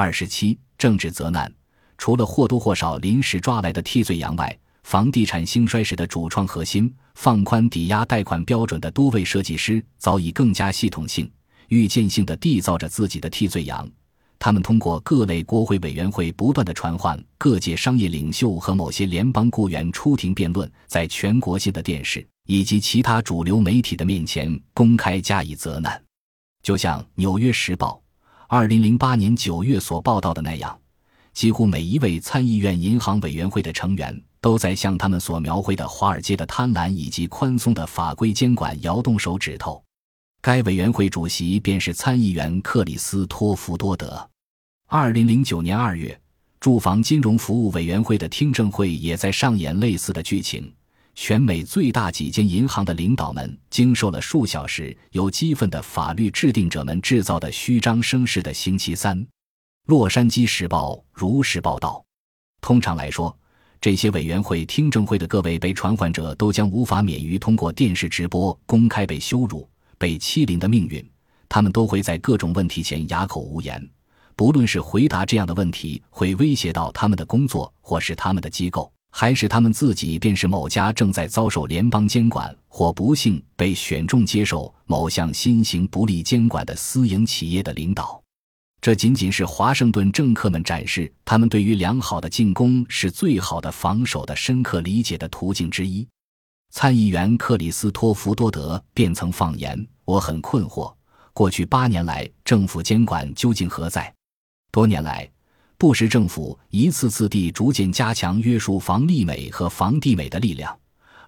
二十七，政治责难。除了或多或少临时抓来的替罪羊外，房地产兴衰时的主创核心放宽抵押贷款标准的多位设计师，早已更加系统性、预见性的缔造着自己的替罪羊。他们通过各类国会委员会不断的传唤各界商业领袖和某些联邦雇员出庭辩论，在全国性的电视以及其他主流媒体的面前公开加以责难。就像《纽约时报》二零零八年九月所报道的那样。几乎每一位参议院银行委员会的成员都在向他们所描绘的华尔街的贪婪以及宽松的法规监管摇动手指头。该委员会主席便是参议员克里斯托弗多德。二零零九年二月，住房金融服务委员会的听证会也在上演类似的剧情。全美最大几间银行的领导们经受了数小时由激愤的法律制定者们制造的虚张声势的星期三。《洛杉矶时报》如实报道。通常来说，这些委员会听证会的各位被传唤者都将无法免于通过电视直播公开被羞辱、被欺凌的命运。他们都会在各种问题前哑口无言，不论是回答这样的问题会威胁到他们的工作，或是他们的机构，还是他们自己便是某家正在遭受联邦监管或不幸被选中接受某项新型不利监管的私营企业的领导。这仅仅是华盛顿政客们展示他们对于良好的进攻是最好的防守的深刻理解的途径之一。参议员克里斯托弗多德便曾放言：“我很困惑，过去八年来政府监管究竟何在？多年来，布什政府一次次地逐渐加强约束房利美和房地美的力量，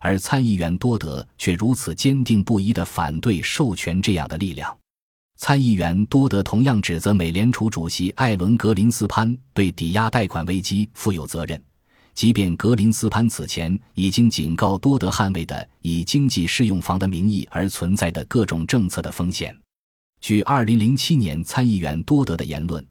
而参议员多德却如此坚定不移地反对授权这样的力量。”参议员多德同样指责美联储主席艾伦格林斯潘对抵押贷款危机负有责任，即便格林斯潘此前已经警告多德捍卫的以经济适用房的名义而存在的各种政策的风险。据2007年参议员多德的言论，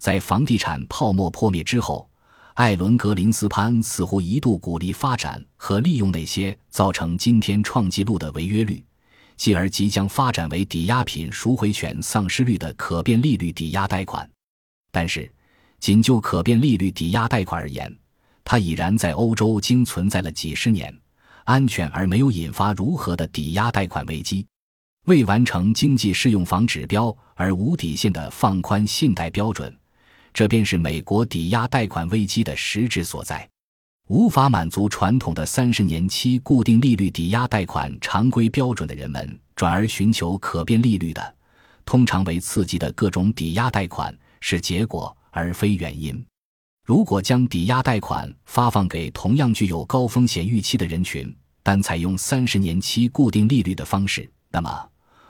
在房地产泡沫破灭之后，艾伦格林斯潘似乎一度鼓励发展和利用那些造成今天创纪录的违约率。继而即将发展为抵押品赎回权丧失率的可变利率抵押贷款，但是，仅就可变利率抵押贷款而言，它已然在欧洲经存在了几十年，安全而没有引发如何的抵押贷款危机。未完成经济适用房指标而无底线的放宽信贷标准，这便是美国抵押贷款危机的实质所在。无法满足传统的三十年期固定利率抵押贷款常规标准的人们，转而寻求可变利率的，通常为刺激的各种抵押贷款是结果而非原因。如果将抵押贷款发放给同样具有高风险预期的人群，但采用三十年期固定利率的方式，那么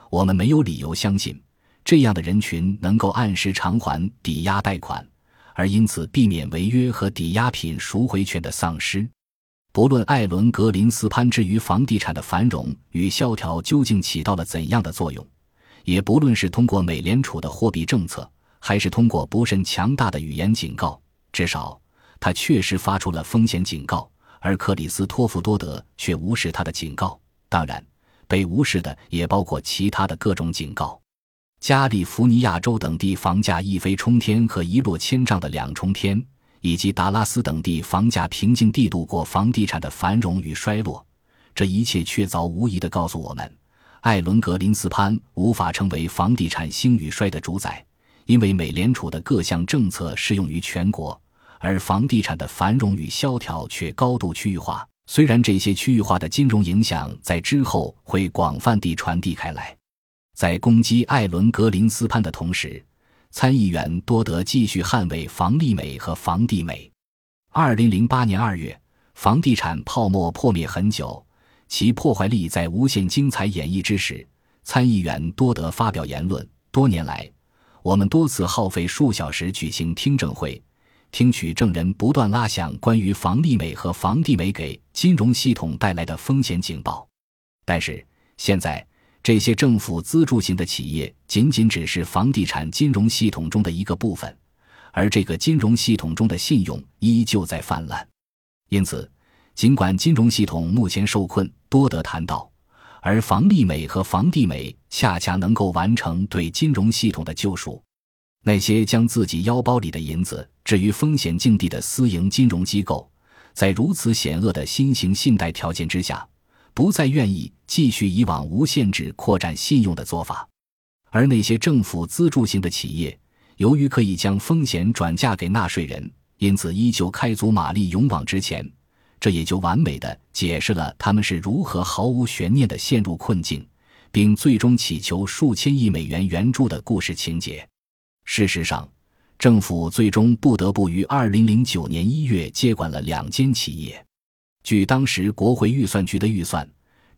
我们没有理由相信这样的人群能够按时偿还抵押贷款。而因此避免违约和抵押品赎回权的丧失。不论艾伦·格林斯潘之于房地产的繁荣与萧条究竟起到了怎样的作用，也不论是通过美联储的货币政策，还是通过不甚强大的语言警告，至少他确实发出了风险警告，而克里斯托弗多德却无视他的警告。当然，被无视的也包括其他的各种警告。加利福尼亚州等地房价一飞冲天和一落千丈的两重天，以及达拉斯等地房价平静地度过房地产的繁荣与衰落，这一切确凿无疑地告诉我们，艾伦格林斯潘无法成为房地产兴与衰的主宰，因为美联储的各项政策适用于全国，而房地产的繁荣与萧条却高度区域化。虽然这些区域化的金融影响在之后会广泛地传递开来。在攻击艾伦·格林斯潘的同时，参议员多德继续捍卫房利美和房地美。二零零八年二月，房地产泡沫破灭很久，其破坏力在无限精彩演绎之时，参议员多德发表言论：多年来，我们多次耗费数小时举行听证会，听取证人不断拉响关于房利美和房地美给金融系统带来的风险警报。但是现在。这些政府资助型的企业仅仅只是房地产金融系统中的一个部分，而这个金融系统中的信用依旧在泛滥。因此，尽管金融系统目前受困，多德谈到，而房利美和房地美恰恰能够完成对金融系统的救赎。那些将自己腰包里的银子置于风险境地的私营金融机构，在如此险恶的新型信贷条件之下，不再愿意继续以往无限制扩展信用的做法。而那些政府资助型的企业，由于可以将风险转嫁给纳税人，因此依旧开足马力勇往直前。这也就完美的解释了他们是如何毫无悬念的陷入困境，并最终祈求数千亿美元援助的故事情节。事实上，政府最终不得不于二零零九年一月接管了两间企业。据当时国会预算局的预算，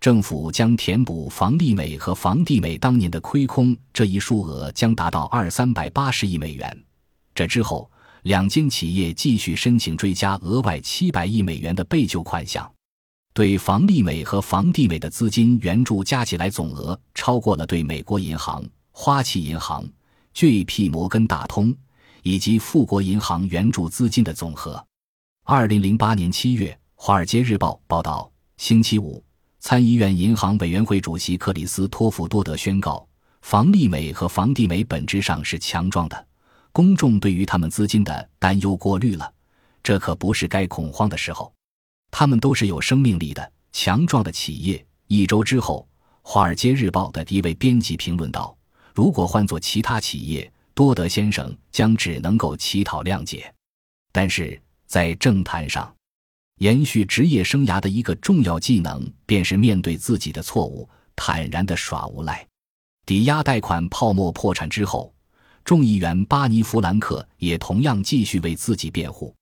政府将填补房利美和房地美当年的亏空，这一数额将达到二三百八十亿美元。这之后。两间企业继续申请追加额外七百亿美元的备救款项，对房利美和房地美的资金援助加起来总额超过了对美国银行、花旗银行、J.P. 摩根大通以及富国银行援助资金的总和。二零零八年七月，《华尔街日报》报道，星期五，参议院银行委员会主席克里斯托弗多德宣告，房利美和房地美本质上是强壮的。公众对于他们资金的担忧过滤了，这可不是该恐慌的时候。他们都是有生命力的、强壮的企业。一周之后，《华尔街日报》的一位编辑评论道：“如果换做其他企业，多德先生将只能够乞讨谅解。但是在政坛上，延续职业生涯的一个重要技能，便是面对自己的错误，坦然地耍无赖。抵押贷款泡沫破产之后。”众议员巴尼·弗兰克也同样继续为自己辩护。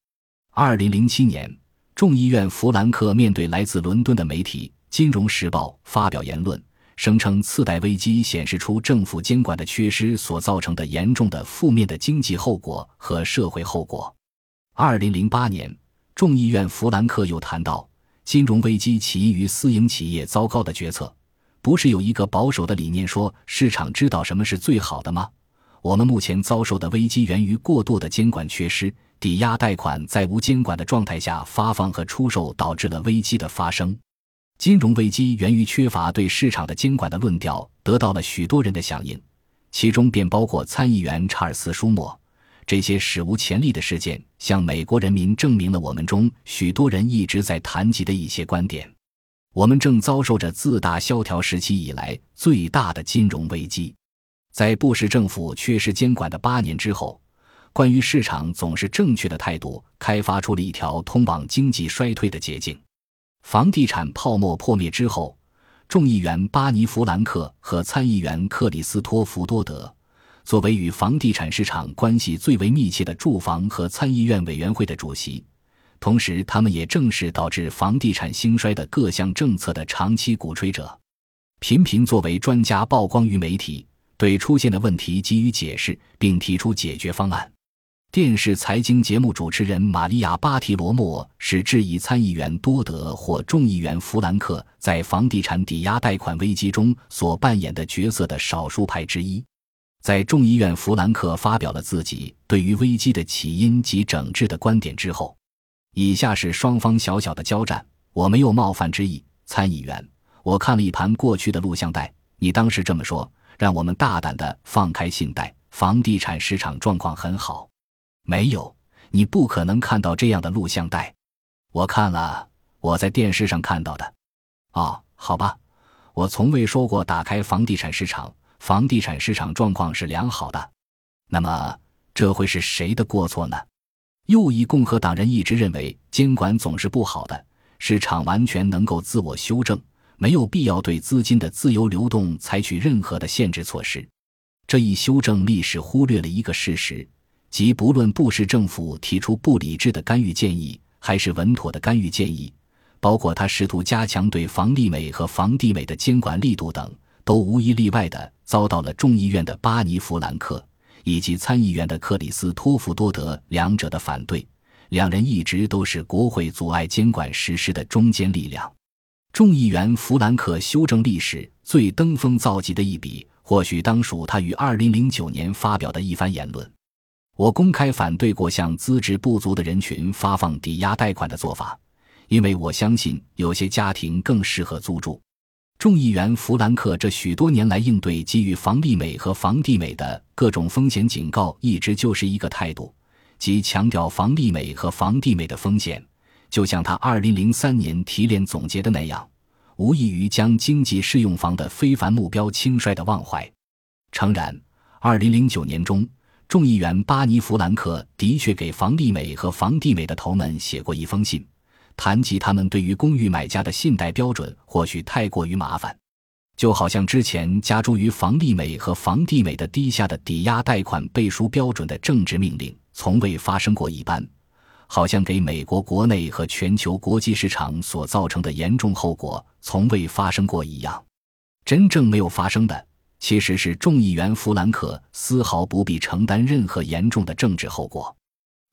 二零零七年，众议院弗兰克面对来自伦敦的媒体《金融时报》发表言论，声称次贷危机显示出政府监管的缺失所造成的严重的负面的经济后果和社会后果。二零零八年，众议院弗兰克又谈到，金融危机起因于私营企业糟糕的决策。不是有一个保守的理念说市场知道什么是最好的吗？我们目前遭受的危机源于过度的监管缺失，抵押贷款在无监管的状态下发放和出售导致了危机的发生。金融危机源于缺乏对市场的监管的论调得到了许多人的响应，其中便包括参议员查尔斯·舒默。这些史无前例的事件向美国人民证明了我们中许多人一直在谈及的一些观点：我们正遭受着自大萧条时期以来最大的金融危机。在布什政府缺失监管的八年之后，关于市场总是正确的态度开发出了一条通往经济衰退的捷径。房地产泡沫破灭之后，众议员巴尼·弗兰克和参议员克里斯托弗多德，作为与房地产市场关系最为密切的住房和参议院委员会的主席，同时他们也正是导致房地产兴衰的各项政策的长期鼓吹者，频频作为专家曝光于媒体。对出现的问题给予解释，并提出解决方案。电视财经节目主持人玛利亚·巴提罗莫是质疑参议员多德或众议员弗兰克在房地产抵押贷款危机中所扮演的角色的少数派之一。在众议院弗兰克发表了自己对于危机的起因及整治的观点之后，以下是双方小小的交战。我没有冒犯之意，参议员。我看了一盘过去的录像带，你当时这么说。让我们大胆的放开信贷，房地产市场状况很好。没有，你不可能看到这样的录像带。我看了，我在电视上看到的。哦，好吧，我从未说过打开房地产市场，房地产市场状况是良好的。那么，这会是谁的过错呢？右翼共和党人一直认为监管总是不好的，市场完全能够自我修正。没有必要对资金的自由流动采取任何的限制措施。这一修正历史忽略了一个事实，即不论布什政府提出不理智的干预建议，还是稳妥的干预建议，包括他试图加强对房地美和房地美的监管力度等，都无一例外的遭到了众议院的巴尼·弗兰克以及参议员的克里斯托弗多德两者的反对。两人一直都是国会阻碍监管实施的中坚力量。众议员弗兰克修正历史最登峰造极的一笔，或许当属他于二零零九年发表的一番言论。我公开反对过向资质不足的人群发放抵押贷款的做法，因为我相信有些家庭更适合租住。众议员弗兰克这许多年来应对给予房利美和房地美的各种风险警告，一直就是一个态度，即强调房利美和房地美的风险。就像他2003年提炼总结的那样，无异于将经济适用房的非凡目标轻率地忘怀。诚然，2009年中，众议员巴尼·弗兰克的确给房利美和房地美的头们写过一封信。谈及他们对于公寓买家的信贷标准或许太过于麻烦，就好像之前加诸于房利美和房地美的低下的抵押贷款背书标准的政治命令从未发生过一般，好像给美国国内和全球国际市场所造成的严重后果从未发生过一样。真正没有发生的，其实是众议员弗兰克丝毫不必承担任何严重的政治后果，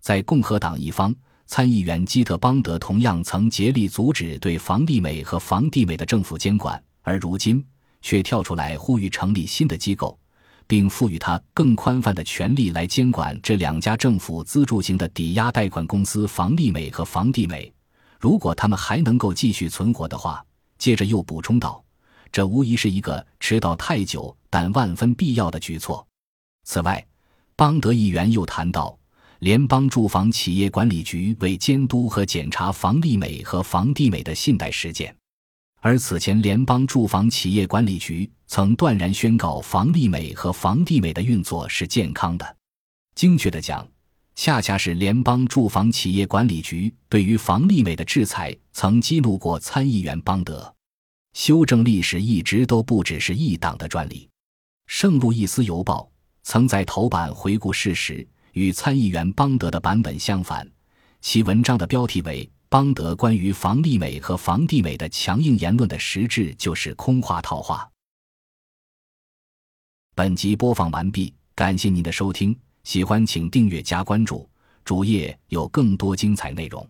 在共和党一方。参议员基特邦德同样曾竭力阻止对房地美和房地美的政府监管，而如今却跳出来呼吁成立新的机构，并赋予他更宽泛的权利来监管这两家政府资助型的抵押贷款公司房利美和房地美。如果他们还能够继续存活的话，接着又补充道：“这无疑是一个迟到太久但万分必要的举措。”此外，邦德议员又谈到。联邦住房企业管理局为监督和检查房利美和房地美的信贷实践，而此前联邦住房企业管理局曾断然宣告房利美和房地美的运作是健康的。精确的讲，恰恰是联邦住房企业管理局对于房利美的制裁曾激怒过参议员邦德。修正历史一直都不只是一党的专利。圣路易斯邮报曾在头版回顾事实。与参议员邦德的版本相反，其文章的标题为“邦德关于房利美和房地美的强硬言论的实质就是空话套话”。本集播放完毕，感谢您的收听，喜欢请订阅加关注，主页有更多精彩内容。